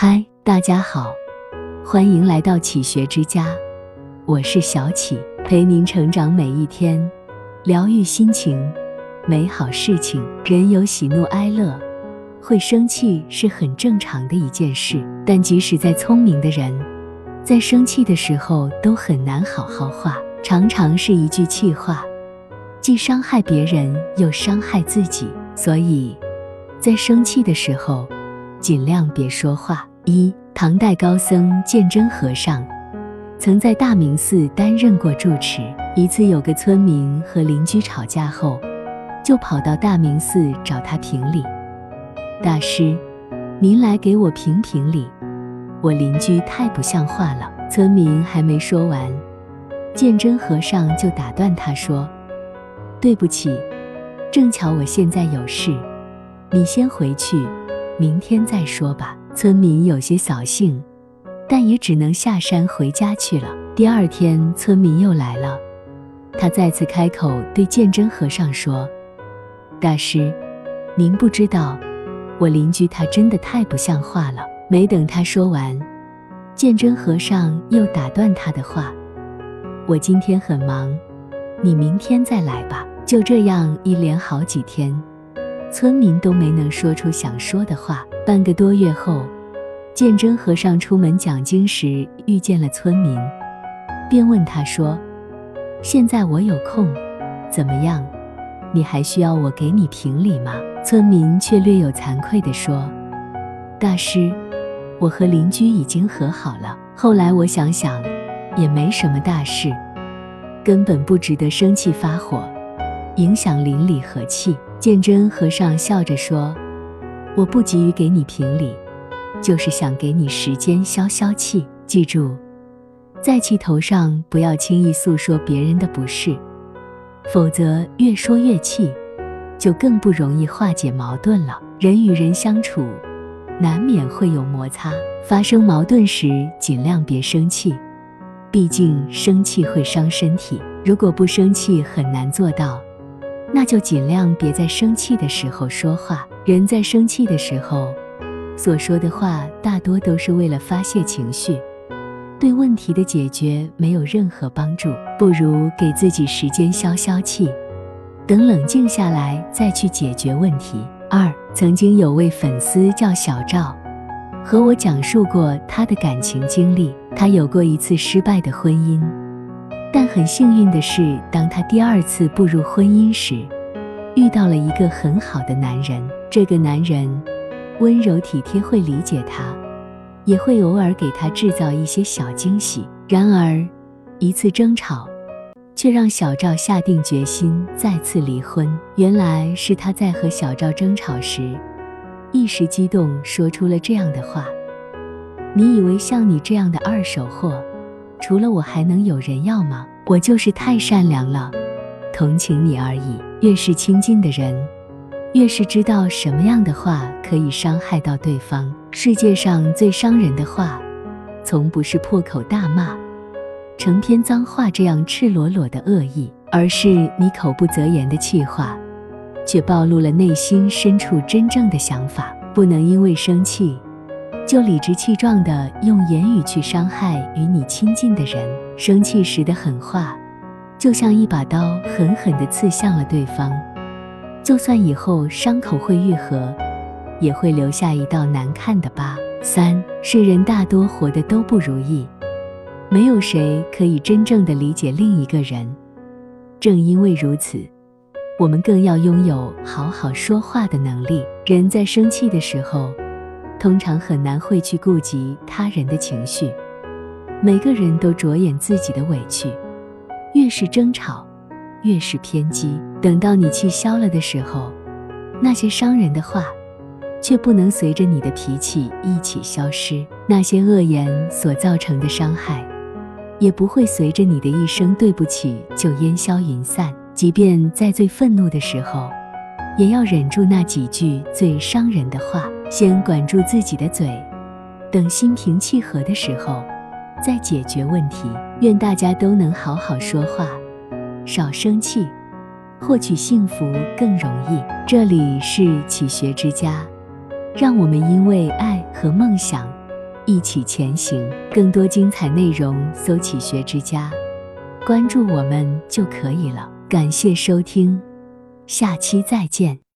嗨，大家好，欢迎来到启学之家，我是小启，陪您成长每一天，疗愈心情，美好事情。人有喜怒哀乐，会生气是很正常的一件事。但即使再聪明的人，在生气的时候都很难好好话，常常是一句气话，既伤害别人又伤害自己。所以，在生气的时候，尽量别说话。一唐代高僧鉴真和尚，曾在大明寺担任过住持。一次，有个村民和邻居吵架后，就跑到大明寺找他评理。大师，您来给我评评理，我邻居太不像话了。村民还没说完，鉴真和尚就打断他说：“对不起，正巧我现在有事，你先回去，明天再说吧。”村民有些扫兴，但也只能下山回家去了。第二天，村民又来了，他再次开口对鉴真和尚说：“大师，您不知道，我邻居他真的太不像话了。”没等他说完，鉴真和尚又打断他的话：“我今天很忙，你明天再来吧。”就这样一连好几天。村民都没能说出想说的话。半个多月后，鉴真和尚出门讲经时遇见了村民，便问他说：“现在我有空，怎么样？你还需要我给你评理吗？”村民却略有惭愧地说：“大师，我和邻居已经和好了。后来我想想，也没什么大事，根本不值得生气发火，影响邻里和气。”鉴真和尚笑着说：“我不急于给你评理，就是想给你时间消消气。记住，在气头上不要轻易诉说别人的不是，否则越说越气，就更不容易化解矛盾了。人与人相处，难免会有摩擦，发生矛盾时尽量别生气，毕竟生气会伤身体。如果不生气，很难做到。”那就尽量别在生气的时候说话。人在生气的时候所说的话，大多都是为了发泄情绪，对问题的解决没有任何帮助。不如给自己时间消消气，等冷静下来再去解决问题。二，曾经有位粉丝叫小赵，和我讲述过他的感情经历。他有过一次失败的婚姻。但很幸运的是，当他第二次步入婚姻时，遇到了一个很好的男人。这个男人温柔体贴，会理解他，也会偶尔给他制造一些小惊喜。然而，一次争吵却让小赵下定决心再次离婚。原来是他在和小赵争吵时，一时激动说出了这样的话：“你以为像你这样的二手货？”除了我还能有人要吗？我就是太善良了，同情你而已。越是亲近的人，越是知道什么样的话可以伤害到对方。世界上最伤人的话，从不是破口大骂、成篇脏话这样赤裸裸的恶意，而是你口不择言的气话，却暴露了内心深处真正的想法。不能因为生气。就理直气壮地用言语去伤害与你亲近的人，生气时的狠话，就像一把刀，狠狠地刺向了对方。就算以后伤口会愈合，也会留下一道难看的疤。三世人大多活得都不如意，没有谁可以真正的理解另一个人。正因为如此，我们更要拥有好好说话的能力。人在生气的时候。通常很难会去顾及他人的情绪，每个人都着眼自己的委屈，越是争吵，越是偏激。等到你气消了的时候，那些伤人的话，却不能随着你的脾气一起消失；那些恶言所造成的伤害，也不会随着你的一声对不起就烟消云散。即便在最愤怒的时候，也要忍住那几句最伤人的话。先管住自己的嘴，等心平气和的时候再解决问题。愿大家都能好好说话，少生气，获取幸福更容易。这里是启学之家，让我们因为爱和梦想一起前行。更多精彩内容，搜“启学之家”，关注我们就可以了。感谢收听，下期再见。